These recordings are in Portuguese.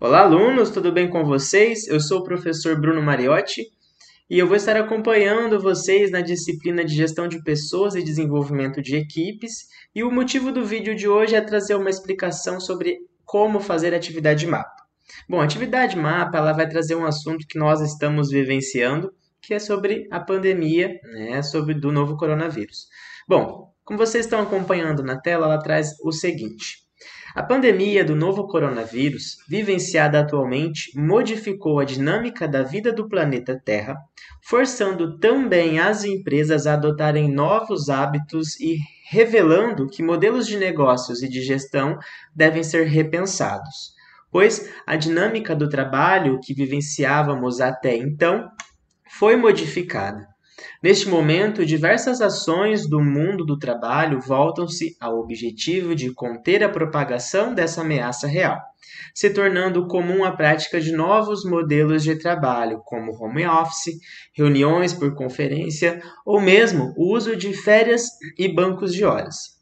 Olá, alunos, tudo bem com vocês? Eu sou o professor Bruno Mariotti e eu vou estar acompanhando vocês na disciplina de Gestão de Pessoas e Desenvolvimento de Equipes. E o motivo do vídeo de hoje é trazer uma explicação sobre como fazer atividade mapa. Bom, atividade mapa ela vai trazer um assunto que nós estamos vivenciando, que é sobre a pandemia, né, sobre do novo coronavírus. Bom, como vocês estão acompanhando na tela, ela traz o seguinte. A pandemia do novo coronavírus, vivenciada atualmente, modificou a dinâmica da vida do planeta Terra, forçando também as empresas a adotarem novos hábitos e revelando que modelos de negócios e de gestão devem ser repensados, pois a dinâmica do trabalho que vivenciávamos até então foi modificada. Neste momento, diversas ações do mundo do trabalho voltam-se ao objetivo de conter a propagação dessa ameaça real, se tornando comum a prática de novos modelos de trabalho, como home office, reuniões por conferência ou mesmo o uso de férias e bancos de horas.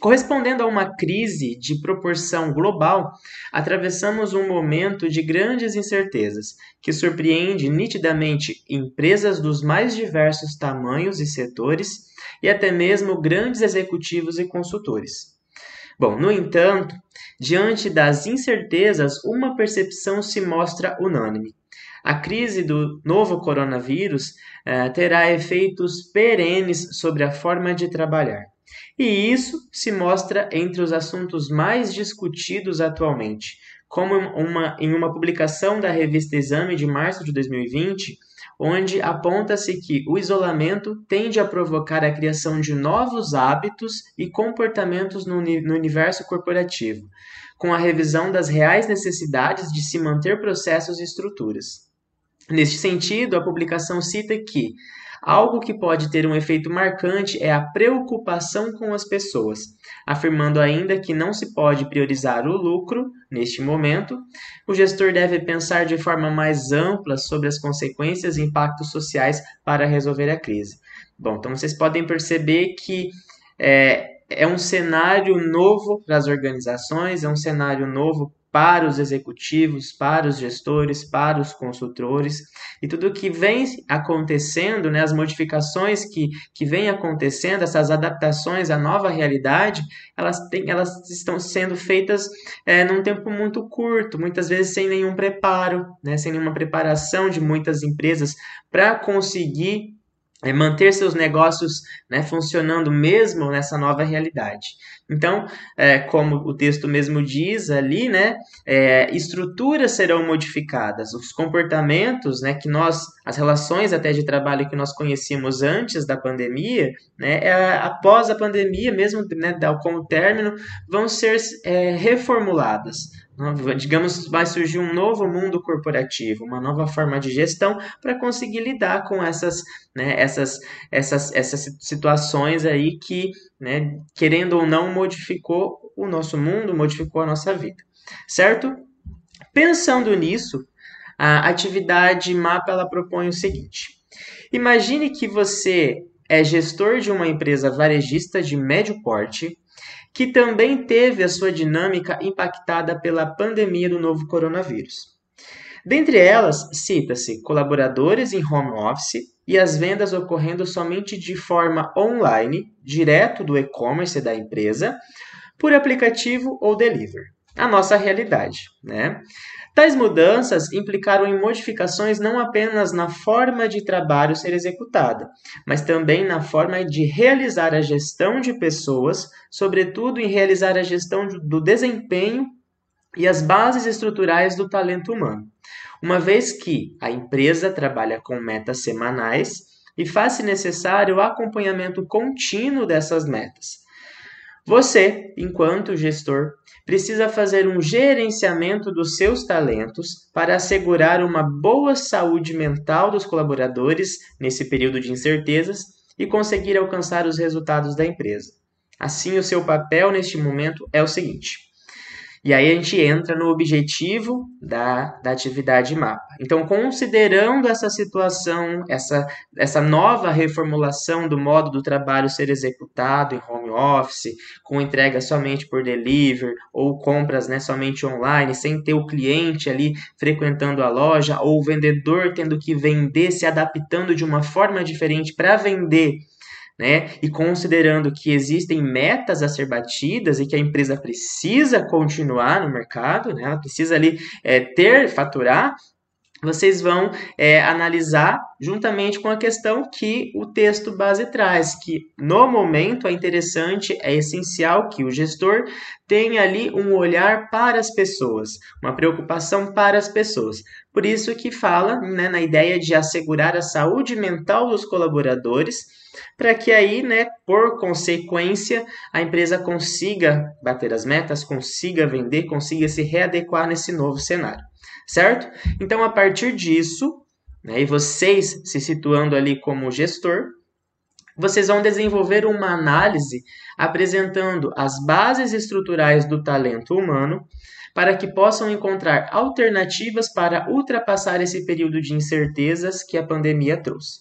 Correspondendo a uma crise de proporção global, atravessamos um momento de grandes incertezas, que surpreende nitidamente empresas dos mais diversos tamanhos e setores e até mesmo grandes executivos e consultores. Bom, no entanto, diante das incertezas, uma percepção se mostra unânime. A crise do novo coronavírus eh, terá efeitos perenes sobre a forma de trabalhar. E isso se mostra entre os assuntos mais discutidos atualmente, como uma, em uma publicação da revista Exame de março de 2020, onde aponta-se que o isolamento tende a provocar a criação de novos hábitos e comportamentos no, no universo corporativo, com a revisão das reais necessidades de se manter processos e estruturas. Neste sentido, a publicação cita que Algo que pode ter um efeito marcante é a preocupação com as pessoas, afirmando ainda que não se pode priorizar o lucro neste momento. O gestor deve pensar de forma mais ampla sobre as consequências e impactos sociais para resolver a crise. Bom, então vocês podem perceber que é, é um cenário novo para as organizações, é um cenário novo para os executivos, para os gestores, para os consultores. E tudo que vem acontecendo, né, as modificações que, que vem acontecendo, essas adaptações à nova realidade, elas, têm, elas estão sendo feitas é, num tempo muito curto, muitas vezes sem nenhum preparo, né, sem nenhuma preparação de muitas empresas para conseguir é manter seus negócios né, funcionando mesmo nessa nova realidade. Então, é, como o texto mesmo diz ali, né, é, estruturas serão modificadas, os comportamentos, né, que nós, as relações até de trabalho que nós conhecíamos antes da pandemia, né, é, após a pandemia, mesmo né, como término, vão ser é, reformuladas. Digamos, vai surgir um novo mundo corporativo, uma nova forma de gestão para conseguir lidar com essas, né, essas, essas, essas situações aí que, né, querendo ou não, modificou o nosso mundo, modificou a nossa vida, certo? Pensando nisso, a atividade mapa ela propõe o seguinte: imagine que você é gestor de uma empresa varejista de médio porte que também teve a sua dinâmica impactada pela pandemia do novo coronavírus. Dentre elas, cita-se colaboradores em home office e as vendas ocorrendo somente de forma online, direto do e-commerce da empresa, por aplicativo ou delivery. A nossa realidade, né? Tais mudanças implicaram em modificações não apenas na forma de trabalho ser executada, mas também na forma de realizar a gestão de pessoas, sobretudo em realizar a gestão do desempenho e as bases estruturais do talento humano. Uma vez que a empresa trabalha com metas semanais e faz-se necessário o acompanhamento contínuo dessas metas. Você, enquanto gestor, precisa fazer um gerenciamento dos seus talentos para assegurar uma boa saúde mental dos colaboradores nesse período de incertezas e conseguir alcançar os resultados da empresa. Assim, o seu papel neste momento é o seguinte: E aí a gente entra no objetivo da, da atividade mapa. Então, considerando essa situação, essa, essa nova reformulação do modo do trabalho ser executado em home office, com entrega somente por delivery, ou compras né, somente online, sem ter o cliente ali frequentando a loja, ou o vendedor tendo que vender, se adaptando de uma forma diferente para vender né? E considerando que existem metas a ser batidas e que a empresa precisa continuar no mercado, né? Ela precisa ali é, ter, faturar, vocês vão é, analisar juntamente com a questão que o texto base traz, que no momento é interessante, é essencial que o gestor tenha ali um olhar para as pessoas, uma preocupação para as pessoas. Por isso que fala né, na ideia de assegurar a saúde mental dos colaboradores, para que aí, né, por consequência, a empresa consiga bater as metas, consiga vender, consiga se readequar nesse novo cenário certo? Então, a partir disso, né, e vocês se situando ali como gestor, vocês vão desenvolver uma análise apresentando as bases estruturais do talento humano para que possam encontrar alternativas para ultrapassar esse período de incertezas que a pandemia trouxe.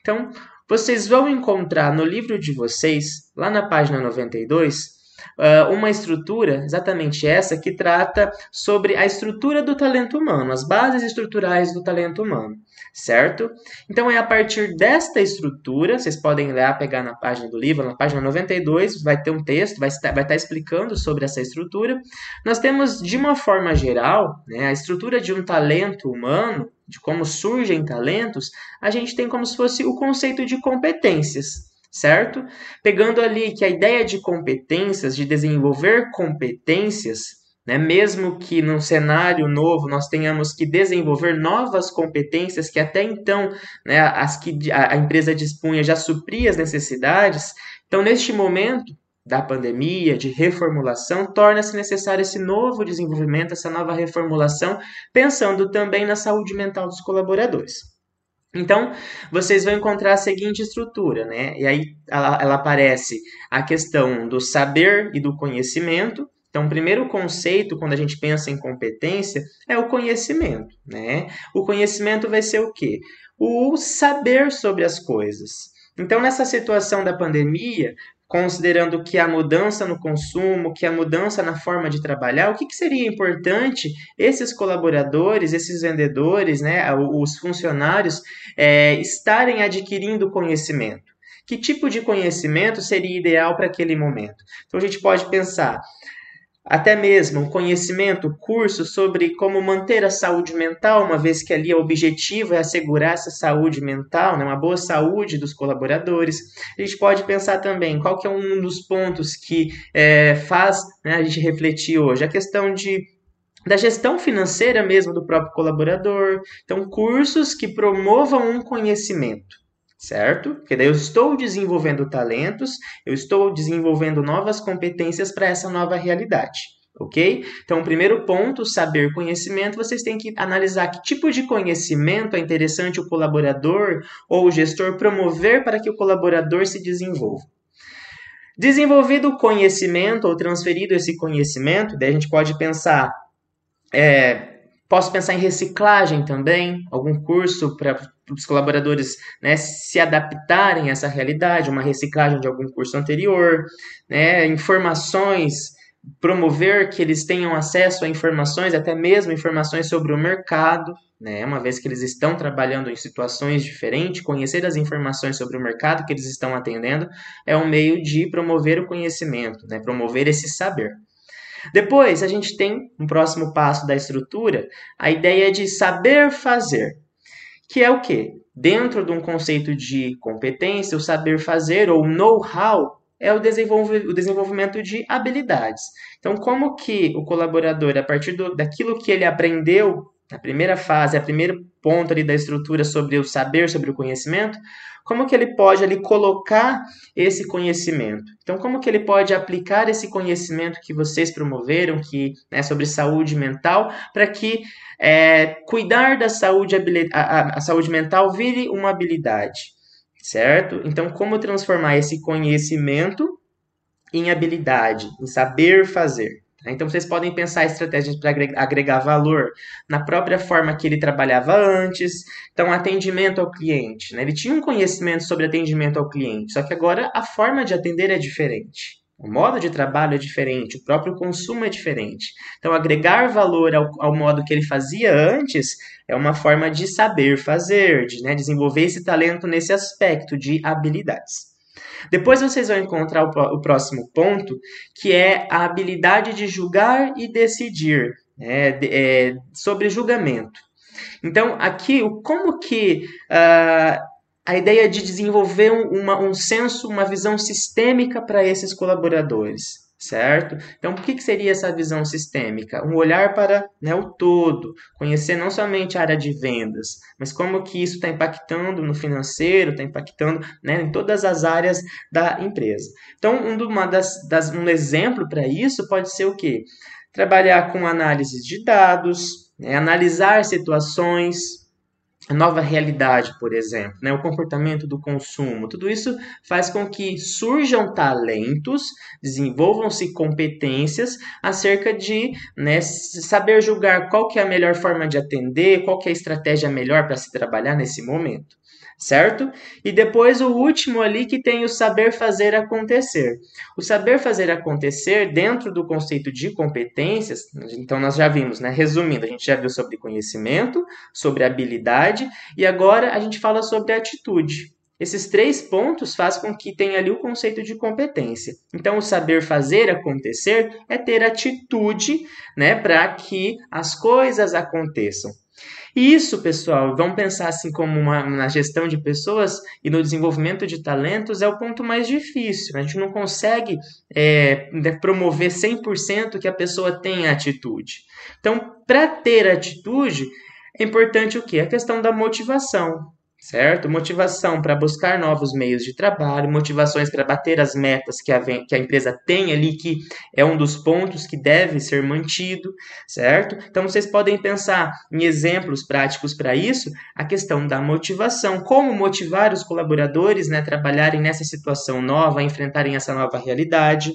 Então, vocês vão encontrar no livro de vocês, lá na página 92, uh, uma estrutura, exatamente essa, que trata sobre a estrutura do talento humano, as bases estruturais do talento humano, certo? Então é a partir desta estrutura, vocês podem lá pegar na página do livro, na página 92, vai ter um texto, vai estar, vai estar explicando sobre essa estrutura. Nós temos, de uma forma geral, né, a estrutura de um talento humano, de como surgem talentos, a gente tem como se fosse o conceito de competências certo? Pegando ali que a ideia de competências, de desenvolver competências, né, mesmo que num cenário novo nós tenhamos que desenvolver novas competências que até então né, as que a empresa dispunha já supria as necessidades, então neste momento da pandemia, de reformulação, torna-se necessário esse novo desenvolvimento, essa nova reformulação, pensando também na saúde mental dos colaboradores. Então, vocês vão encontrar a seguinte estrutura, né? E aí ela, ela aparece a questão do saber e do conhecimento. Então, o primeiro conceito, quando a gente pensa em competência, é o conhecimento, né? O conhecimento vai ser o quê? O saber sobre as coisas. Então, nessa situação da pandemia, considerando que a mudança no consumo, que a mudança na forma de trabalhar, o que, que seria importante esses colaboradores, esses vendedores, né, os funcionários é, estarem adquirindo conhecimento? Que tipo de conhecimento seria ideal para aquele momento? Então a gente pode pensar até mesmo um conhecimento, curso sobre como manter a saúde mental, uma vez que ali o objetivo é assegurar essa saúde mental, né, uma boa saúde dos colaboradores. A gente pode pensar também qual que é um dos pontos que é, faz né, a gente refletir hoje, a questão de da gestão financeira mesmo do próprio colaborador. Então, cursos que promovam um conhecimento certo? Porque daí eu estou desenvolvendo talentos, eu estou desenvolvendo novas competências para essa nova realidade. Ok? Então, o primeiro ponto, saber conhecimento, vocês têm que analisar que tipo de conhecimento é interessante o colaborador ou o gestor promover para que o colaborador se desenvolva. Desenvolvido o conhecimento ou transferido esse conhecimento, daí a gente pode pensar é, Posso pensar em reciclagem também, algum curso para os colaboradores né, se adaptarem a essa realidade, uma reciclagem de algum curso anterior, né, informações, promover que eles tenham acesso a informações, até mesmo informações sobre o mercado, né, uma vez que eles estão trabalhando em situações diferentes, conhecer as informações sobre o mercado que eles estão atendendo é um meio de promover o conhecimento, né, promover esse saber. Depois, a gente tem um próximo passo da estrutura, a ideia de saber fazer, que é o quê? Dentro de um conceito de competência, o saber fazer ou know-how é o, desenvolvimento de habilidades. Então, como que o colaborador, a partir do, daquilo que ele aprendeu na primeira fase, a primeiro ponto ali da estrutura sobre o saber, sobre o conhecimento, como que ele pode ali colocar esse conhecimento? Então, como que ele pode aplicar esse conhecimento que vocês promoveram, que né, sobre saúde mental, para que é, cuidar da saúde, a, a, a saúde mental vire uma habilidade, certo? Então, como transformar esse conhecimento em habilidade, em saber fazer? Então, vocês podem pensar estratégias para agregar valor na própria forma que ele trabalhava antes. Então, atendimento ao cliente. Né? Ele tinha um conhecimento sobre atendimento ao cliente, só que agora a forma de atender é diferente. O modo de trabalho é diferente, o próprio consumo é diferente. Então, agregar valor ao, ao modo que ele fazia antes é uma forma de saber fazer, de né, desenvolver esse talento nesse aspecto de habilidades. Depois vocês vão encontrar o, próximo ponto, que é a habilidade de julgar e decidir né, é, sobre julgamento. Então, aqui, como que uh, a ideia de desenvolver uma, um senso, uma visão sistêmica para esses colaboradores, certo? Então, o que, que seria essa visão sistêmica? Um olhar para né, o todo, conhecer não somente a área de vendas, mas como que isso está impactando no financeiro, está impactando né, em todas as áreas da empresa. Então, um, uma das, das, um exemplo para isso pode ser o quê? Trabalhar com análise de dados, né, analisar situações, nova realidade, por exemplo, né, o comportamento do consumo, tudo isso faz com que surjam talentos, desenvolvam-se competências acerca de né, saber julgar qual que é a melhor forma de atender, qual que é a estratégia melhor para se trabalhar nesse momento certo? E depois o último ali que tem o saber fazer acontecer. O saber fazer acontecer dentro do conceito de competências, então nós já vimos, né? Resumindo, a gente já viu sobre conhecimento, sobre habilidade e agora a gente fala sobre atitude. Esses três pontos fazem com que tenha ali o conceito de competência. Então, o saber fazer acontecer é ter atitude, né, para que as coisas aconteçam. E isso, pessoal, vamos pensar assim como uma, na gestão de pessoas e no desenvolvimento de talentos é o ponto mais difícil. A gente não consegue é, né, promover 100% que a pessoa tenha atitude. Então, para ter atitude, é importante o quê? A questão da motivação certo? Motivação para buscar novos meios de trabalho, motivações para bater as metas que a, que a empresa tem ali, que é um dos pontos que deve ser mantido, certo? Então vocês podem pensar em exemplos práticos para isso, a questão da motivação, como motivar os colaboradores né, a trabalharem nessa situação nova, a enfrentarem essa nova realidade.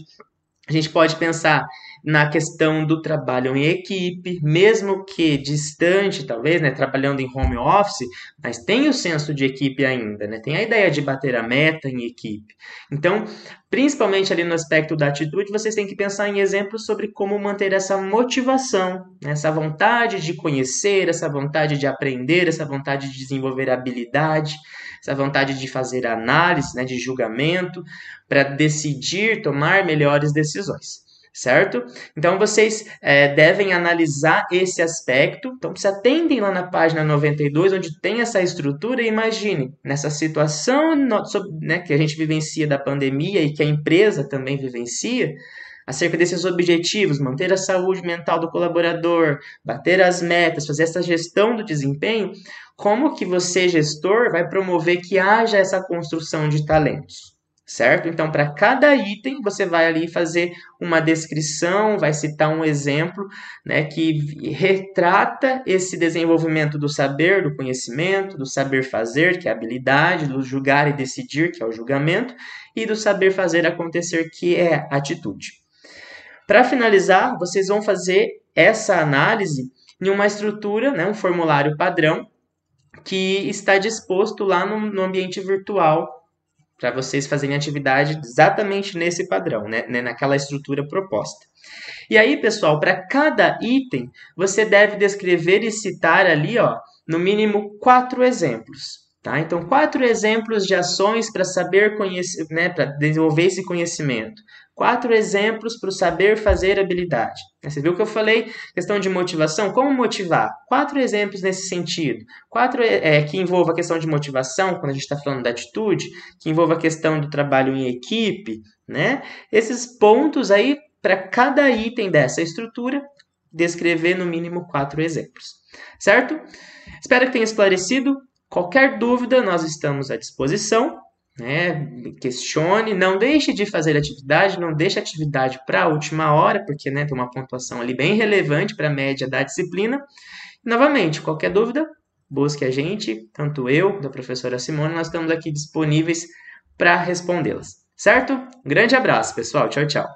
A gente pode pensar na questão do trabalho em equipe, mesmo que distante, talvez, né, trabalhando em home office, mas tem o senso de equipe ainda, né? Tem a ideia de bater a meta em equipe. Então, principalmente ali no aspecto da atitude, vocês têm que pensar em exemplos sobre como manter essa motivação, né? essa vontade de conhecer, essa vontade de aprender, essa vontade de desenvolver habilidade, essa vontade de fazer análise, né, de julgamento, para decidir, tomar melhores decisões certo? Então vocês é, devem analisar esse aspecto. Então se atendem lá na página 92, onde tem essa estrutura, e imagine nessa situação né, que a gente vivencia da pandemia e que a empresa também vivencia, acerca desses objetivos, manter a saúde mental do colaborador, bater as metas, fazer essa gestão do desempenho, como que você, gestor, vai promover que haja essa construção de talentos? Certo? Então, para cada item, você vai ali fazer uma descrição, vai citar um exemplo, né, que retrata esse desenvolvimento do saber, do conhecimento, do saber fazer, que é a habilidade, do julgar e decidir, que é o julgamento, e do saber fazer acontecer, que é atitude. Para finalizar, vocês vão fazer essa análise em uma estrutura, né, um formulário padrão, que está disposto lá no, no ambiente virtual para vocês fazerem atividade exatamente nesse padrão, né, né, naquela estrutura proposta. E aí, pessoal, para cada item, você deve descrever e citar ali, ó, no mínimo quatro exemplos. Tá? Então, quatro exemplos de ações para saber conhecer, né, para desenvolver esse conhecimento. Quatro exemplos para o saber fazer habilidade. Você viu que eu falei questão de motivação? Como motivar? Quatro exemplos nesse sentido. Quatro é, que envolva a questão de motivação, quando a gente está falando da atitude, que envolva a questão do trabalho em equipe, né? Esses pontos aí, para cada item dessa estrutura, descrever no mínimo quatro exemplos. Certo? Espero que tenha esclarecido. Qualquer dúvida, nós estamos à disposição. Né? Questione, não deixe de fazer atividade, não deixe atividade para a última hora, porque né, tem uma pontuação ali bem relevante para a média da disciplina. novamente, qualquer dúvida, busque a gente, tanto eu, da professora Simone, nós estamos aqui disponíveis para respondê-las. Certo? Grande abraço, pessoal. Tchau, tchau.